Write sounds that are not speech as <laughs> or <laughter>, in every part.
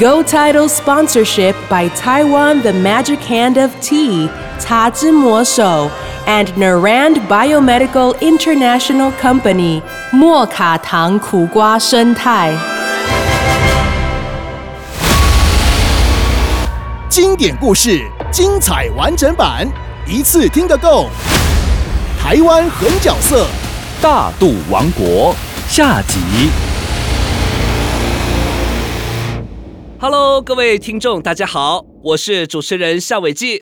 Go Title sponsorship by Taiwan The Magic Hand of Tea, Ta Zhi Mo Shou, and Narand Biomedical International Company, 莫卡糖苦瓜生态。经典故事，精彩完整版，一次听个够。台湾狠角色，大肚王国下集。 Hello，各位听众，大家好，我是主持人夏伟记。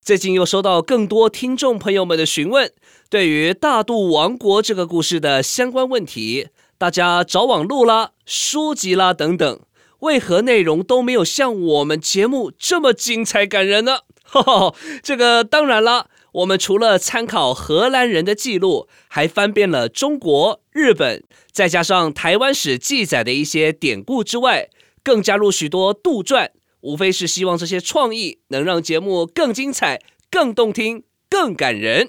最近又收到更多听众朋友们的询问，对于大肚王国这个故事的相关问题，大家找网路啦、书籍啦等等，为何内容都没有像我们节目这么精彩感人呢？哈哈，这个当然啦，我们除了参考荷兰人的记录，还翻遍了中国、日本，再加上台湾史记载的一些典故之外，更加入许多杜撰。无非是希望这些创意能让节目更精彩、更动听、更感人。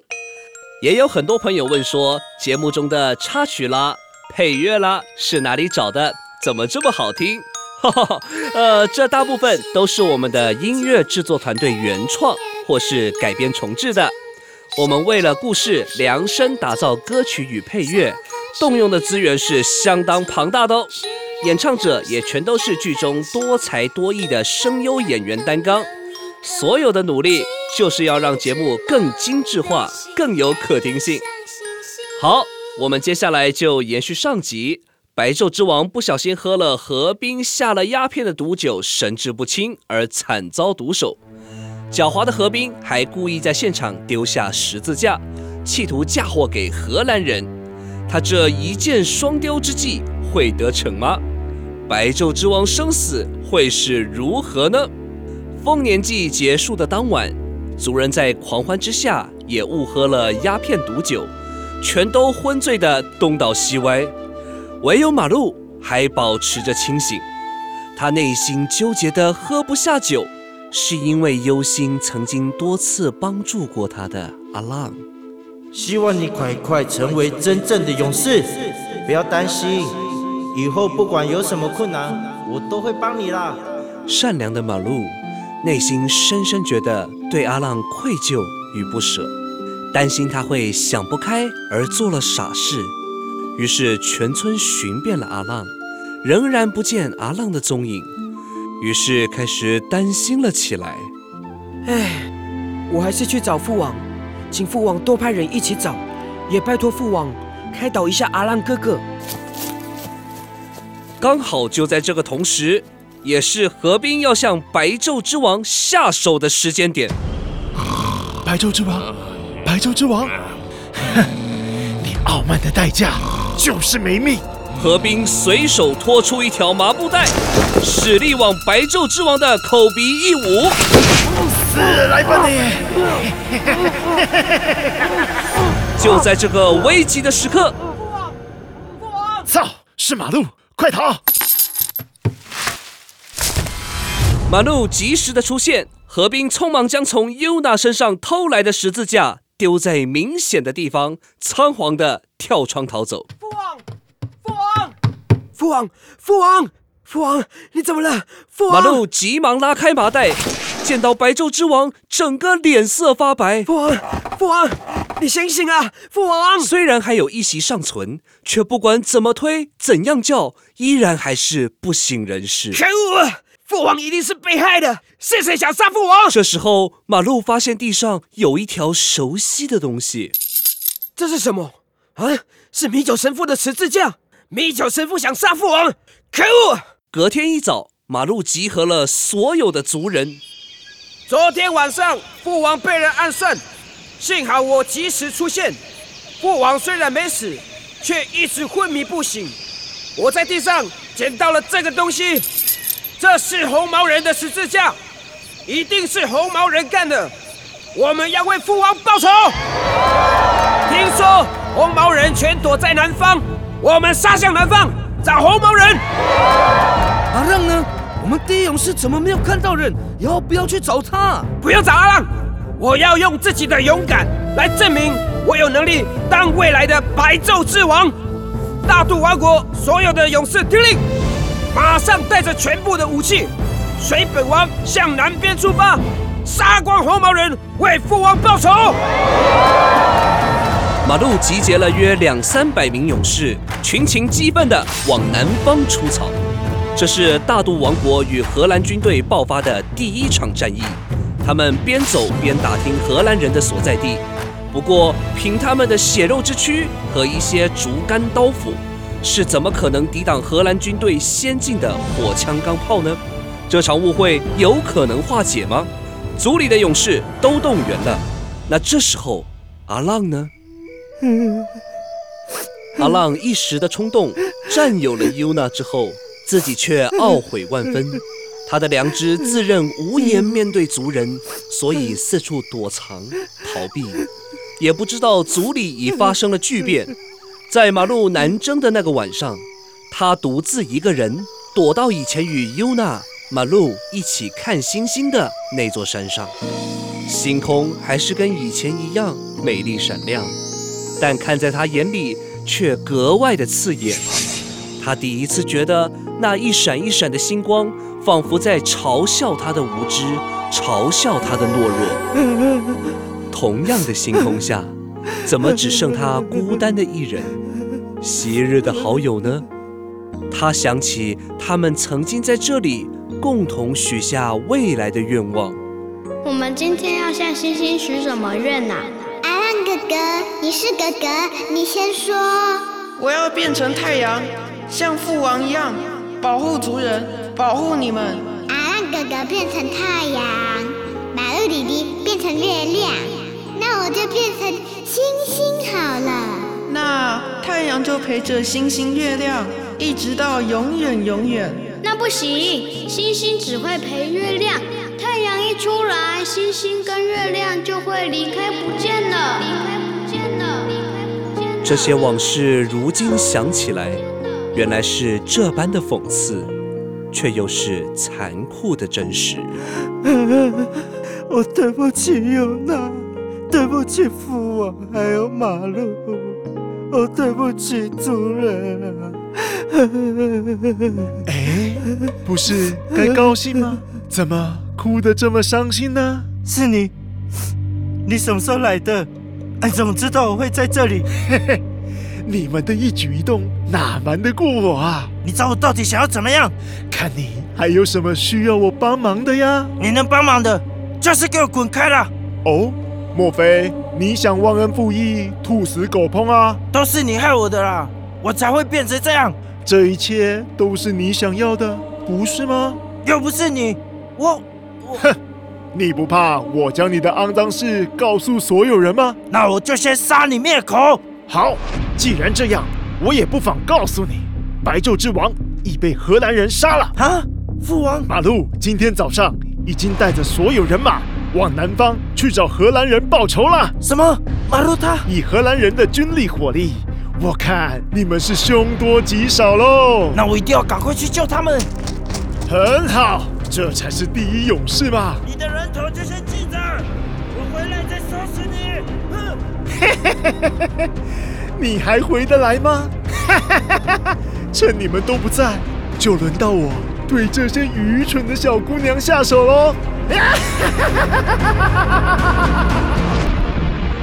也有很多朋友问说，节目中的插曲啦、配乐啦是哪里找的？怎么这么好听？哈哈，呃，这大部分都是我们的音乐制作团队原创或是改编重制的。我们为了故事量身打造歌曲与配乐，动用的资源是相当庞大的哦。演唱者也全都是剧中多才多艺的声优演员担纲，所有的努力就是要让节目更精致化、更有可听性。好，我们接下来就延续上集，白昼之王不小心喝了何冰下了鸦片的毒酒，神志不清而惨遭毒手。狡猾的何冰还故意在现场丢下十字架，企图嫁祸给荷兰人。他这一箭双雕之计会得逞吗？白昼之王生死会是如何呢？丰年祭结束的当晚，族人在狂欢之下也误喝了鸦片毒酒，全都昏醉的东倒西歪，唯有马路还保持着清醒。他内心纠结的喝不下酒，是因为忧心曾经多次帮助过他的阿浪。希望你快快成为真正的勇士，不要担心，以后不管有什么困难，我都会帮你啦。善良的马路内心深深觉得对阿浪愧疚与不舍，担心他会想不开而做了傻事，于是全村寻遍了阿浪，仍然不见阿浪的踪影，于是开始担心了起来。唉，我还是去找父王，请父王多派人一起找，也拜托父王开导一下阿浪哥哥。刚好就在这个同时，也是何冰要向白昼之王下手的时间点。白昼之王，白昼之王，哼，<laughs> 你傲慢的代价就是没命。何冰随手拖出一条麻布袋，使力往白昼之王的口鼻一捂。死来吧你！就在这个危急的时刻，操，是马路，快逃！马路及时的出现，何冰匆忙将从尤娜身上偷来的十字架丢在明显的地方，仓皇的跳窗逃走。父王，父王，父王，父王，父王，你怎么了？父王，马路急忙拉开麻袋，见到白昼之王，整个脸色发白。父王，父王，你醒醒啊！父王，虽然还有一席尚存，却不管怎么推，怎样叫，依然还是不省人事。可恶！父王一定是被害的，是谁想杀父王？这时候，马路发现地上有一条熟悉的东西。这是什么？啊，是米酒神父的十字架。米酒神父想杀父王，可恶！隔天一早，马路集合了所有的族人。昨天晚上，父王被人暗算，幸好我及时出现。父王虽然没死，却一直昏迷不醒。我在地上捡到了这个东西，这是红毛人的十字架。一定是红毛人干的。我们要为父王报仇。听说红毛人全躲在南方，我们杀向南方找红毛人。阿浪呢？我们第一勇士怎么没有看到人？要不要去找他？不要找阿浪，我要用自己的勇敢来证明我有能力当未来的白昼之王。大渡王国所有的勇士听令，马上带着全部的武器，随本王向南边出发，杀光红毛人，为父王报仇。马路集结了约两三百名勇士，群情激愤地往南方出草。这是大渡王国与荷兰军队爆发的第一场战役。他们边走边打听荷兰人的所在地。不过，凭他们的血肉之躯和一些竹竿刀斧，是怎么可能抵挡荷兰军队先进的火枪钢炮呢？这场误会有可能化解吗？族里的勇士都动员了。那这时候，阿浪呢？阿浪一时的冲动，占有了尤娜之后，自己却懊悔万分。他的良知自认无颜面对族人，所以四处躲藏逃避，也不知道族里已发生了巨变。在马路南征的那个晚上，他独自一个人躲到以前与尤娜、马路一起看星星的那座山上，星空还是跟以前一样美丽闪亮。但看在他眼里，却格外的刺眼。他第一次觉得那一闪一闪的星光，仿佛在嘲笑他的无知，嘲笑他的懦弱。同样的星空下，怎么只剩他孤单的一人？昔日的好友呢？他想起他们曾经在这里共同许下未来的愿望。我们今天要向星星许什么愿呐？哥哥，你是哥哥，你先说。我要变成太阳，像父王一样保护族人，保护你们。啊，让哥哥变成太阳，马路弟弟变成月亮，那我就变成星星好了。那太阳就陪着星星月亮，一直到永远永远。那不行，星星只会陪月亮。太阳一出来，星星跟月亮就会离开不见了。离开不见了，离开不见了。这些往事如今想起来，原来是这般的讽刺，却又是残酷的真实。我对不起尤娜，对不起父王，还有马路，我对不起族人啊！哎，不是该高兴吗？怎么？哭得这么伤心呢？是你，你什么时候来的？哎怎么知道我会在这里？嘿嘿，你们的一举一动哪瞒得过我啊？你找我到底想要怎么样？看你还有什么需要我帮忙的呀？你能帮忙的，就是给我滚开了。哦，莫非你想忘恩负义、兔死狗烹啊？都是你害我的啦，我才会变成这样。这一切都是你想要的，不是吗？又不是你，我。哼，你不怕我将你的肮脏事告诉所有人吗？那我就先杀你灭口。好，既然这样，我也不妨告诉你，白昼之王已被荷兰人杀了。啊，父王，马路今天早上已经带着所有人马往南方去找荷兰人报仇了。什么？马路他以荷兰人的军力火力，我看你们是凶多吉少喽。那我一定要赶快去救他们。很好。这才是第一勇士嘛！你的人头就先 <laughs> 你还回得来吗？哈哈哈哈哈！趁你们都不在，就轮到我对这些愚蠢的小姑娘下手喽！哈哈哈哈哈！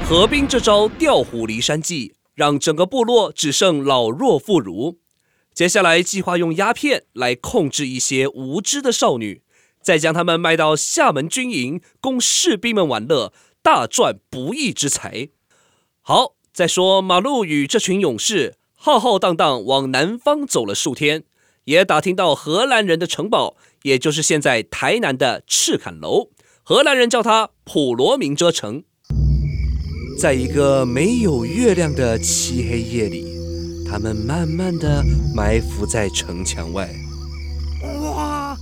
何冰这招调虎离山计，让整个部落只剩老弱妇孺。接下来计划用鸦片来控制一些无知的少女，再将她们卖到厦门军营，供士兵们玩乐，大赚不义之财。好，再说马路与这群勇士浩浩荡荡往南方走了数天，也打听到荷兰人的城堡，也就是现在台南的赤坎楼，荷兰人叫它普罗明遮城。在一个没有月亮的漆黑夜里。他们慢慢的埋伏在城墙外。哇，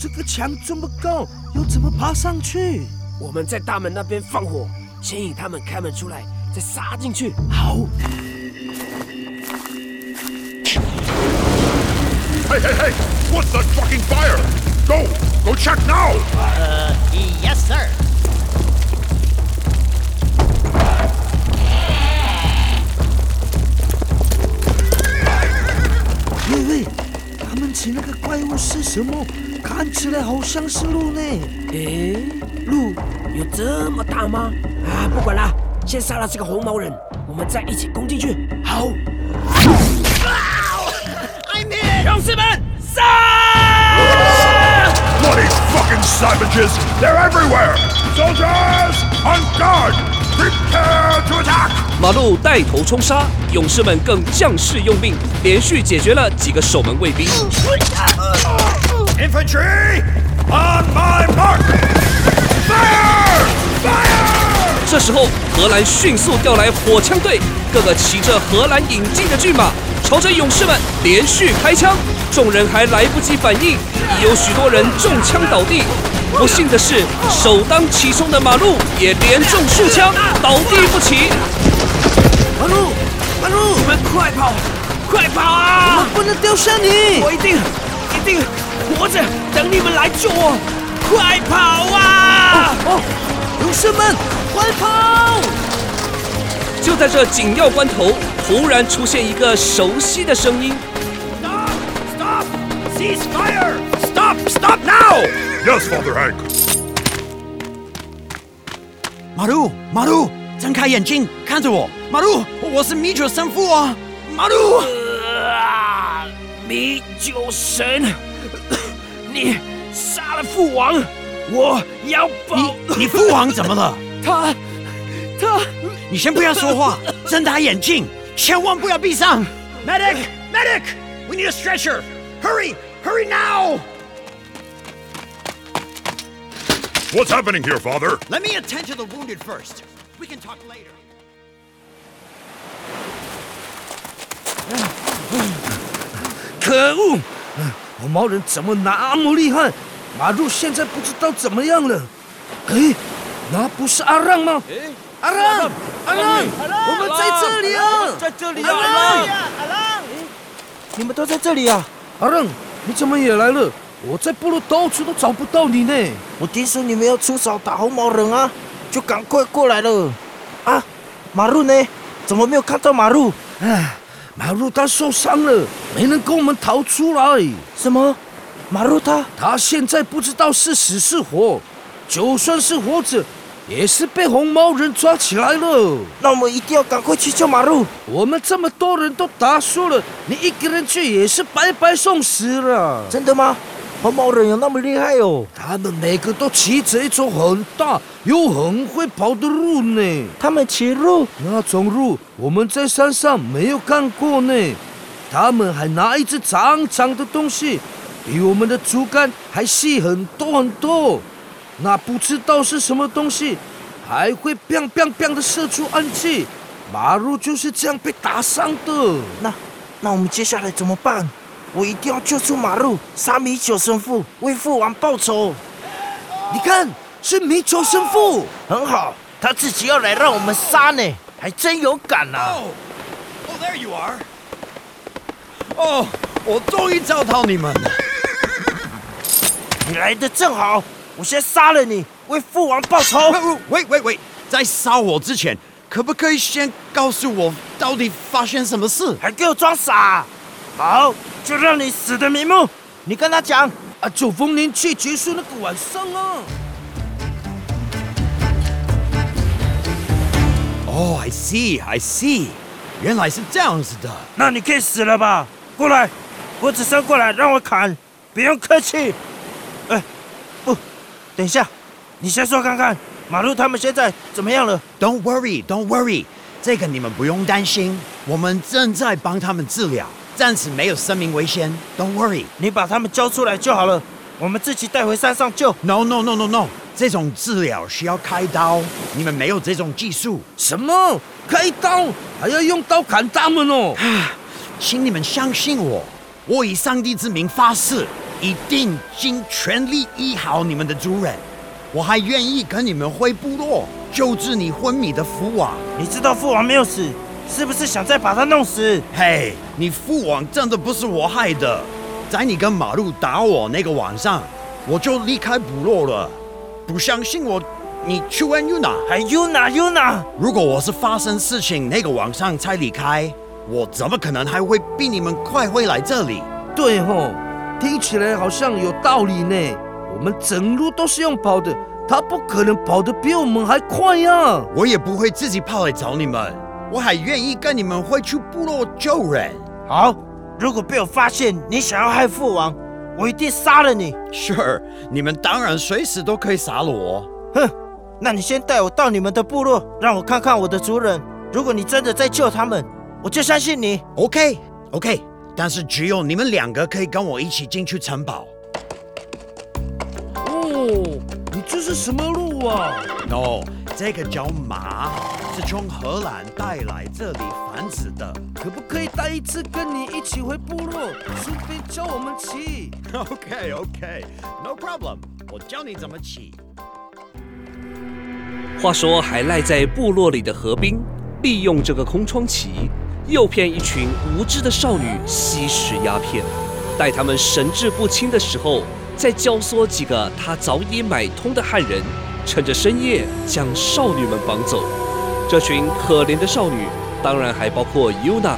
这个墙这么高，要怎么爬上去？我们在大门那边放火，先引他们开门出来，再杀进去。好。Hey, hey, hey! What's that fucking fire? Go! Go check now! Uh, yes, sir. 喂喂，他们骑那个怪物是什么？看起来好像是鹿呢。诶，鹿有这么大吗？啊，不管了，先杀了这个红毛人，我们再一起攻进去。好。勇士们，杀！Bloody fucking savages! They're everywhere! Soldiers, on guard! Prepare to attack! 马路带头冲杀，勇士们更将士用命，连续解决了几个守门卫兵。Infantry, on my mark! Fire! Fire! 这时候，荷兰迅速调来火枪队，各个骑着荷兰引进的骏马，朝着勇士们连续开枪。众人还来不及反应，已有许多人中枪倒地。不幸的是，首当其冲的马路也连中数枪，倒地不起。马路，马路，你们快跑，快跑啊！我们不能丢下你！我一定，一定活着等你们来救我！快跑啊！哦，勇士们，快跑！就在这紧要关头，突然出现一个熟悉的声音。Stop! Stop! Cease fire! Stop! Stop now! Yes, Father Hank. 马路，马路，睁开眼睛看着我。马路，我是米酒神父啊！马路，啊！米酒神，<coughs> 你杀了父王，我要报。你你父王怎么了？他他，你先不要说话，睁大眼睛，千万不要闭上。Medic, medic, we need a stretcher. Hurry, hurry now. What's happening here, Father? Let me attend to the wounded first. We can talk later. 可恶！红毛人怎么那么厉害？马路现在不知道怎么样了。哎，那不是阿让吗？阿让，阿让，我们在这里啊，在这里阿啊！让，阿让，你们都在这里啊！阿让，你怎么也来了？我在部落到处都找不到你呢。我听说你们要出手打红毛人啊，就赶快过来了。啊，马路呢？怎么没有看到马路？唉，马路他受伤了，没能跟我们逃出来。什么？马路他？他现在不知道是死是活，就算是活着，也是被红毛人抓起来了。那我们一定要赶快去救马路。我们这么多人都打输了，你一个人去也是白白送死了。真的吗？红毛人有那么厉害哦？他们每个都骑着一种很大又很会跑的鹿呢。他们骑鹿？那种鹿我们在山上没有看过呢。他们还拿一只长长的东西，比我们的竹竿还细很多很多。那不知道是什么东西，还会 biang biang biang 的射出暗器。马路就是这样被打伤的。那，那我们接下来怎么办？我一定要救出马路，杀米酒神父，为父王报仇。你看，是米酒神父，很好，他自己要来让我们杀呢，还真有敢啊！Oh, oh, there you are. 哦，我终于找到你们了。你来的正好，我先杀了你，为父王报仇。<laughs> 喂喂喂，在杀我之前，可不可以先告诉我到底发生什么事？还给我装傻？好，就让你死的瞑目。你跟他讲啊，九峰林去结束那个晚上啊。哦、oh,，I see, I see，原来是这样子的。那你可以死了吧？过来，脖子伸过来，让我砍，不用客气。等一下，你先说看看，马路他们现在怎么样了？Don't worry, don't worry，这个你们不用担心，我们正在帮他们治疗，暂时没有生命危险。Don't worry，你把他们交出来就好了，我们自己带回山上救。No, no, no, no, no，这种治疗需要开刀，你们没有这种技术。什么？开刀？还要用刀砍他们哦？<sighs> 请你们相信我，我以上帝之名发誓，一定尽全力医好你们的主人。我还愿意跟你们回部落救治你昏迷的父王。你知道父王没有死，是不是想再把他弄死？嘿，你父王真的不是我害的，在你跟马路打我那个晚上，我就离开部落了。不相信我，你去问 Yuna。还 Yuna Yuna？如果我是发生事情那个晚上才离开，我怎么可能还会比你们快回来这里？对吼，听起来好像有道理呢。我们整路都是用跑的，他不可能跑得比我们还快呀。我也不会自己跑来找你们，我还愿意跟你们回去部落救人。好，如果被我发现你想要害父王，我一定杀了你。Sure，你们当然随时都可以杀了我。哼，那你先带我到你们的部落，让我看看我的族人。如果你真的在救他们，我就相信你。OK，OK，、但是只有你们两个可以跟我一起进去城堡。哦，你这是什么路啊？No，这个叫马，是从荷兰带来这里繁殖的。可不可以带一次跟你一起回部落，顺便教我们骑？OK，OK，No、<laughs> problem，我教你怎么骑。话说，还赖在部落里的何冰，利用这个空窗期，诱骗一群无知的少女吸食鸦片，待他们神志不清的时候，再教唆几个他早已买通的汉人，趁着深夜将少女们绑走。这群可怜的少女，当然还包括 Yuna。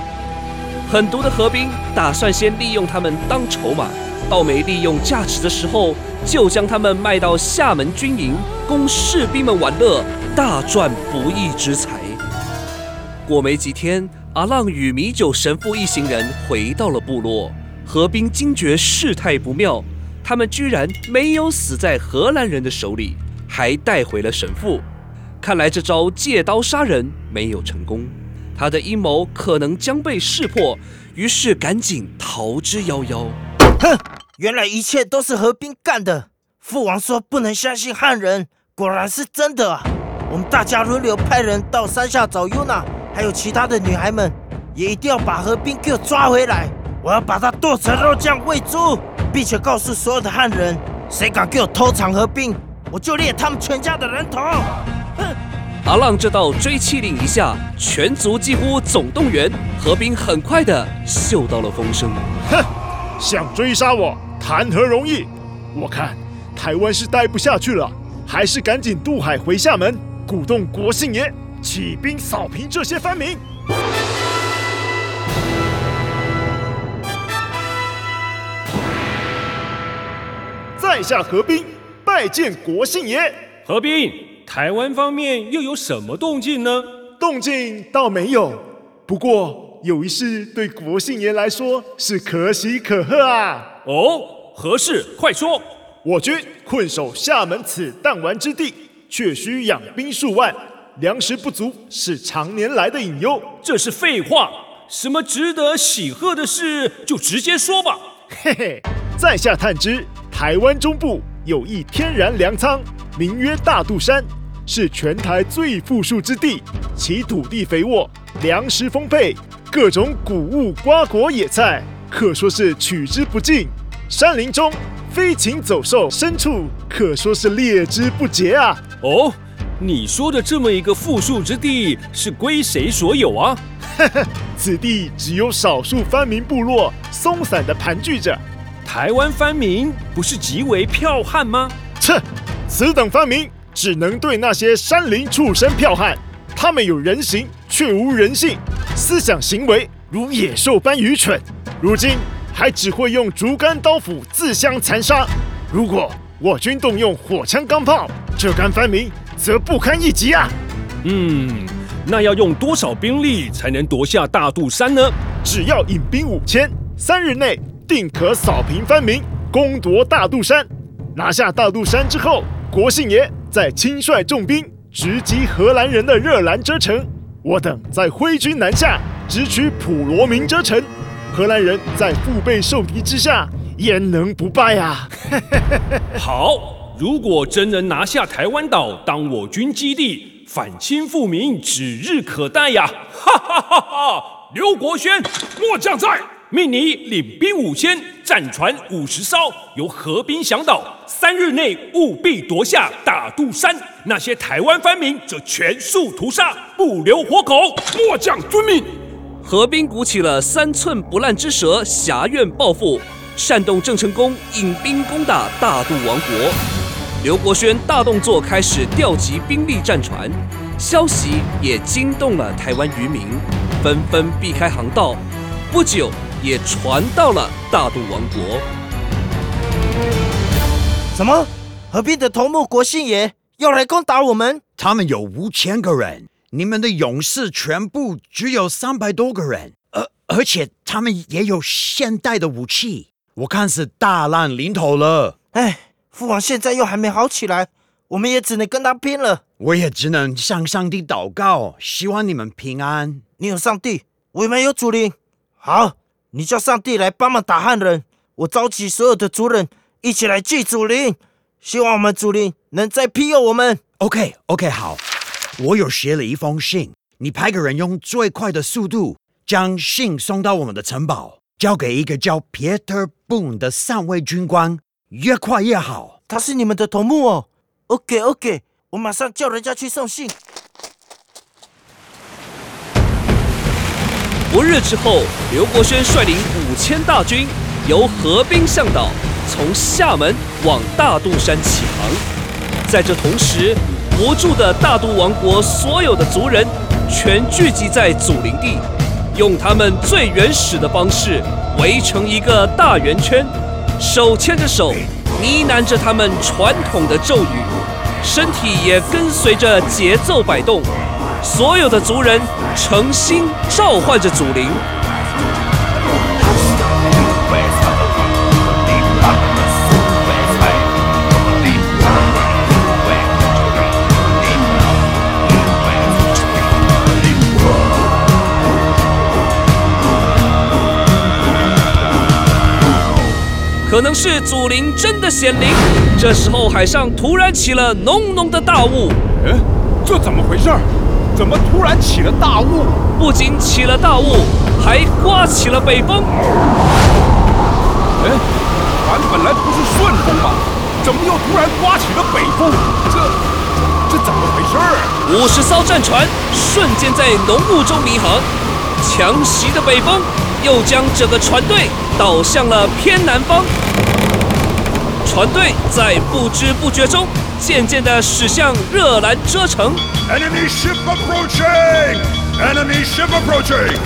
狠毒的何冰打算先利用他们当筹码，到没利用价值的时候，就将他们卖到厦门军营，供士兵们玩乐，大赚不义之财。过没几天，阿浪与米酒神父一行人回到了部落。何冰惊觉事态不妙，他们居然没有死在荷兰人的手里，还带回了神父。看来这招借刀杀人没有成功，他的阴谋可能将被识破，于是赶紧逃之夭夭。哼，原来一切都是何冰干的。父王说不能相信汉人，果然是真的啊！我们大家轮流派人到山下找尤娜还有其他的女孩们，也一定要把何冰给我抓回来。我要把他剁成肉酱喂猪，并且告诉所有的汉人，谁敢给我偷藏何冰，我就裂他们全家的人头。阿浪这道追妻令一下，全族几乎总动员。何冰很快的嗅到了风声，哼，想追杀我，谈何容易！我看台湾是待不下去了，还是赶紧渡海回厦门，鼓动国姓爷起兵扫平这些藩民。在下何冰拜见国姓爷。何冰，台湾方面又有什么动静呢？动静倒没有，不过有一事对国姓爷来说是可喜可贺啊！哦，何事？快说！我军困守厦门此弹丸之地，却需养兵数万，粮食不足是常年来的隐忧。这是废话，什么值得喜贺的事就直接说吧。嘿嘿，在下探知，台湾中部有一天然粮仓，名曰大肚山，是全台最富庶之地，其土地肥沃，粮食丰沛，各种谷物、瓜果、野菜，可说是取之不尽。山林中飞禽走兽、牲畜，可说是猎之不竭啊！哦，你说的这么一个富庶之地，是归谁所有啊？<laughs> 此地只有少数藩民部落松散的盘踞着。台湾藩民不是极为剽悍吗？切，此等藩民只能对那些山林畜生剽悍，他们有人形却无人性，思想行为如野兽般愚蠢。如今还只会用竹竿刀斧自相残杀。如果我军动用火枪钢炮，这干藩民则不堪一击啊！嗯，那要用多少兵力才能夺下大肚山呢？只要引兵五千，三日内定可扫平藩民，攻夺大肚山。拿下大肚山之后，国姓爷再亲率重兵直击荷兰人的热兰遮城。我等再挥军南下，直取普罗民遮城。荷兰人在腹背受敌之下，焉能不败啊？<laughs> 好，如果真能拿下台湾岛当我军基地，反清复明指日可待呀！哈哈哈哈！刘国轩，末将在，命你领兵五千，战船五十艘，由河滨向导，三日内务必夺下大肚山。那些台湾藩民则全数屠杀，不留活口。末将遵命。河滨鼓起了三寸不烂之舌，侠怨报复，煽动郑成功引兵攻打大肚王国。刘国轩大动作，开始调集兵力战船，消息也惊动了台湾渔民，纷纷避开航道。不久，也传到了大肚王国。什么？河边的头目国姓爷要来攻打我们？他们有五千个人，你们的勇士全部只有三百多个人，而而且他们也有现代的武器，我看是大难临头了。哎。父王现在又还没好起来，我们也只能跟他拼了。我也只能向上帝祷告，希望你们平安。你有上帝，我们有祖灵。好，你叫上帝来帮忙打汉人，我召集所有的族人一起来祭祖灵，希望我们祖灵能再庇佑我们。OK，OK，好。我有写了一封信，你派个人用最快的速度将信送到我们的城堡，交给一个叫 Peter Boone 的上尉军官。越快越好。他是你们的头目哦。OK，OK，我马上叫人家去送信。不日之后，刘国轩率领五千大军，由河滨向导，从厦门往大肚山起航。在这同时，无助的大肚王国所有的族人全聚集在祖陵地，用他们最原始的方式围成一个大圆圈。手牵着手，呢喃着他们传统的咒语，身体也跟随着节奏摆动。所有的族人诚心召唤着祖灵。可能是祖灵真的显灵。这时候，海上突然起了浓浓的大雾。嗯，这怎么回事？怎么突然起了大雾？不仅起了大雾，还刮起了北风。哎，船本来不是顺风吗？怎么又突然刮起了北风？这这怎么回事？五十艘战船瞬间在浓雾中迷航，强袭的北风。又将整个船队导向了偏南方，船队在不知不觉中渐渐地驶向热兰遮城。Enemy ship approaching! Enemy ship approaching!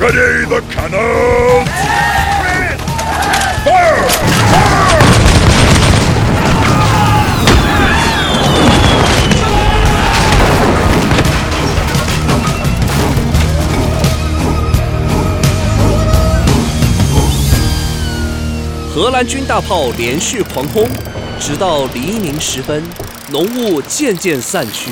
Ready the cannons! 兰军大炮连续狂轰，直到黎明时分，浓雾渐渐散去。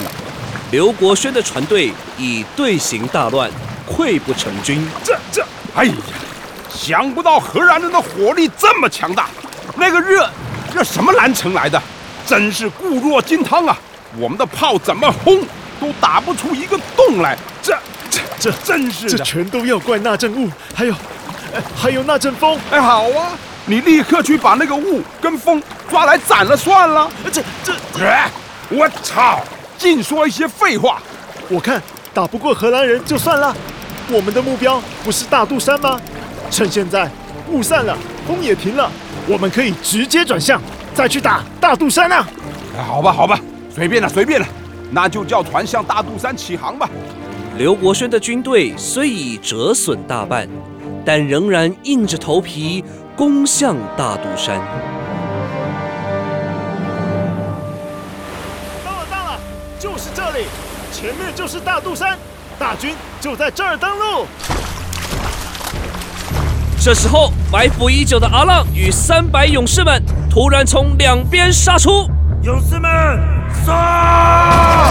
刘国轩的船队已队形大乱，溃不成军。这这，哎呀，想不到荷兰人的火力这么强大。那个热热什么蓝城来的？真是固若金汤啊！我们的炮怎么轰都打不出一个洞来。这这这，真是这全都要怪那阵雾，还有还有那阵风。哎，好啊。你立刻去把那个雾跟风抓来斩了算了。这这，我操！净说一些废话。我看打不过荷兰人就算了。我们的目标不是大肚山吗？趁现在雾散了，风也停了，我们可以直接转向，再去打大肚山啊！好吧，好吧，随便了，随便了，那就叫船向大肚山起航吧。刘国轩的军队虽已折损大半，但仍然硬着头皮。攻向大肚山。到了，到了，就是这里，前面就是大肚山，大军就在这儿登陆。这时候，埋伏已久的阿浪与三百勇士们突然从两边杀出。勇士们，杀！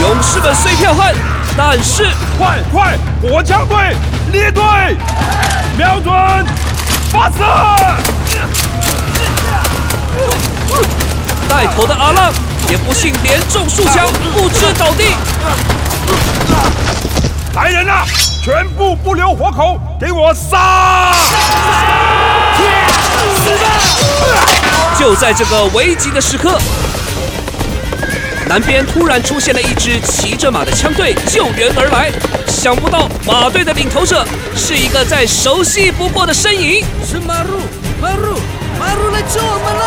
勇士们虽剽悍，但是快快，火枪队！列队，瞄准，发射！带头的阿浪也不幸连中数枪，不知倒地。来人呐，全部不留活口，给我杀！就在这个危急的时刻，南边突然出现了一支骑着马的枪队救援而来。想不到马队的领头者是一个再熟悉不过的身影，是马路，马路，马路来救我们了！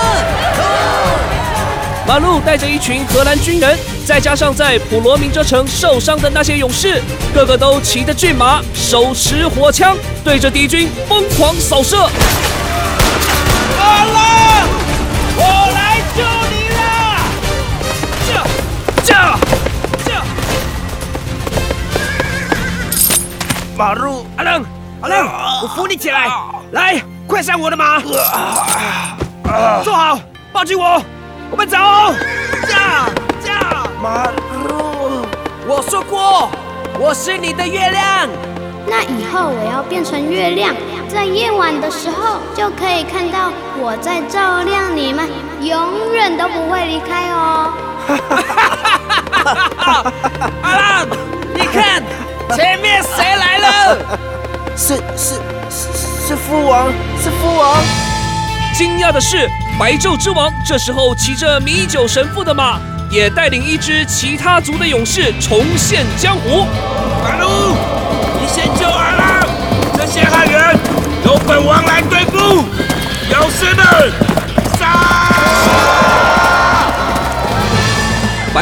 马路带着一群荷兰军人，再加上在普罗明遮城受伤的那些勇士，个个都骑着骏马，手持火枪，对着敌军疯狂扫射。马浪，我来马路，阿冷，阿冷，我扶你起来，来，快上我的马，坐好，抱紧我。我们走，驾驾！马路，我说过，我是你的月亮。那以后我要变成月亮，在夜晚的时候就可以看到我在照亮你们，永远都不会离开哦。阿浪，你看前面谁来了？是是是是父王，是父王。惊讶的是。白昼之王这时候骑着米酒神父的马，也带领一支其他族的勇士重现江湖。阿路，你先救阿浪，这些汉人由本王来对付。有事的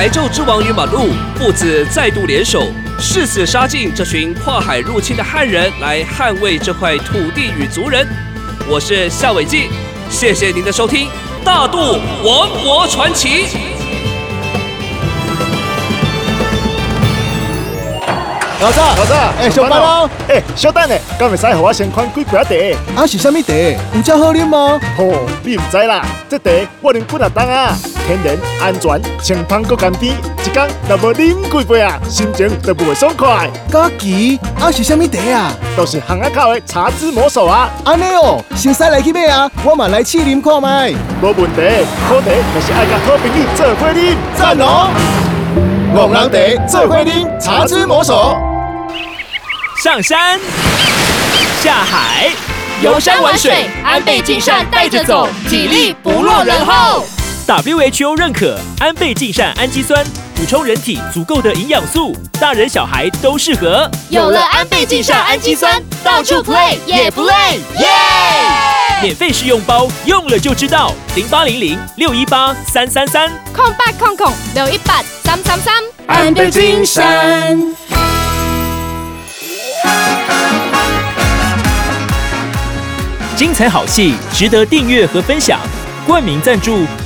白昼之王与马路父子再度联手，誓死杀尽这群跨海入侵的汉人，来捍卫这块土地与族人。我是夏伟记。谢谢您的收听，《大渡王国传奇》。老早，老早，哎，上班喽！哎，小等下，敢会使和我先款几杯茶？啊，是啥物茶？有遮好啉吗？哦，你唔知啦，这茶我啉几啊档啊，天然、安全、清芳搁甘甜，一天若无啉几杯啊，心情就不会爽快。枸杞，啊是啥物茶啊？都是巷仔口的茶之魔手啊！安尼哦，先使来去买啊，我嘛来试啉看卖。无问题，好茶就是爱甲好朋友做伙啉，赞哦！五人茶做伙啉，茶之魔手。上山，下海，游山玩水，安倍晋善带着走，体力不落人后。WHO 认可安倍晋善氨基酸，补充人体足够的营养素，大人小孩都适合。有了安倍晋善氨基酸，到处 play 也不累，耶！免费试用包，用了就知道。零八零零六一八三三三，空八空空六一八三三三，安倍晋善。精彩好戏，值得订阅和分享。冠名赞助、